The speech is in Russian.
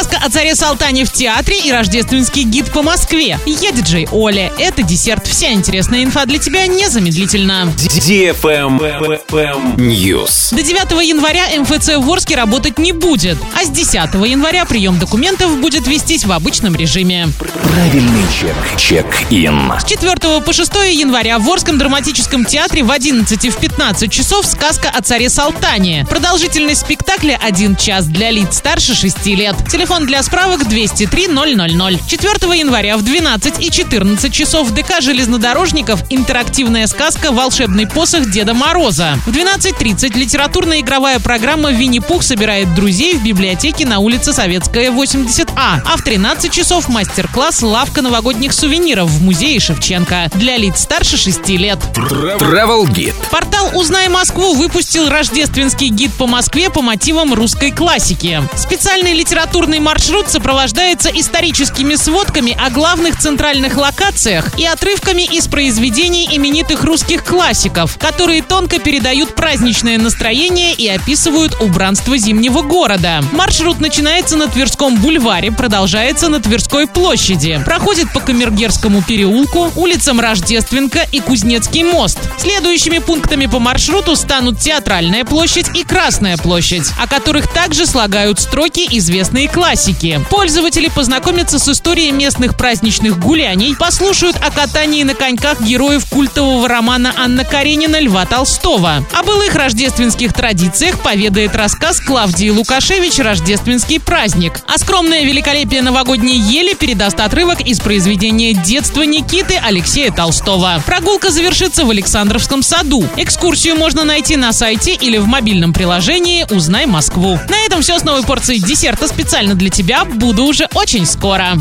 Сказка о царе Салтане в театре и рождественский гид по Москве. Я диджей Оля. Это десерт. Вся интересная инфа для тебя незамедлительно. News. До 9 января МФЦ в Орске работать не будет, а с 10 января прием документов будет вестись в обычном режиме. Правильный чек. Чек-ин. С 4 по 6 января в Орском драматическом театре в 11 и в 15 часов сказка о царе Салтане. Продолжительность спектакля 1 час для лиц старше 6 лет. Телефон для справок 203 000. 4 января в 12 и 14 часов в ДК железнодорожников интерактивная сказка «Волшебный посох Деда Мороза». В 12.30 литературная игровая программа «Винни-Пух собирает друзей» в библиотеке на улице Советская, 80А. А в 13 часов мастер-класс «Лавка новогодних сувениров» в музее Шевченко для лиц старше 6 лет. Travel Guide. Портал «Узнай Москву» выпустил рождественский гид по Москве по мотивам русской классики. Специальный литературный маршрут сопровождается историческими сводками о главных центральных локациях и отрывками из произведений именитых русских классиков, которые тонко передают праздничное настроение и описывают убранство зимнего города. Маршрут начинается на Тверском бульваре, продолжается на Тверской площади, проходит по Камергерскому переулку, улицам Рождественка и Кузнецкий мост. Следующими пунктами по маршруту станут Театральная площадь и Красная площадь, о которых также слагают строки известные классики. Пользователи познакомятся с историей местных праздничных гуляний, послушают о катании на коньках героев культового романа Анна Каренина Льва Толстого. О былых рождественских традициях поведает рассказ Клавдии Лукашевич «Рождественский праздник». А скромное великолепие новогодней ели передаст отрывок из произведения детства Никиты Алексея Толстого. Прогулка завершится в Александровском саду. Экскурсию можно найти на сайте или в мобильном приложении «Узнай Москву». На этом все с новой порцией десерта специально для тебя. Буду уже очень скоро.